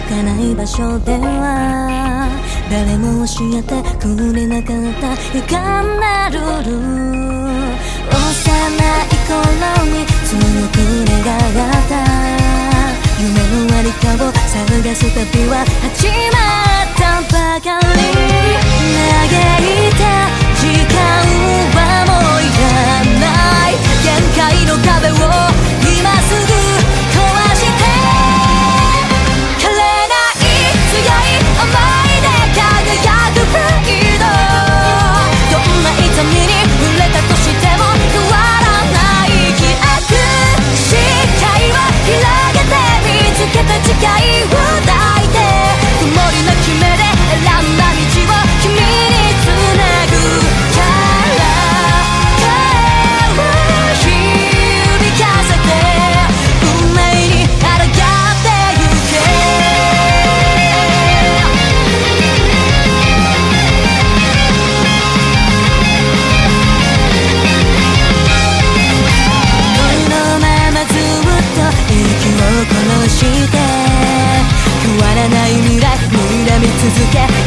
かない場所では誰も教えてくれなかった歪んだルール。幼い頃に強く願った。夢のありかを探す旅は始まったばかり。嘆いた時間を誓いをけ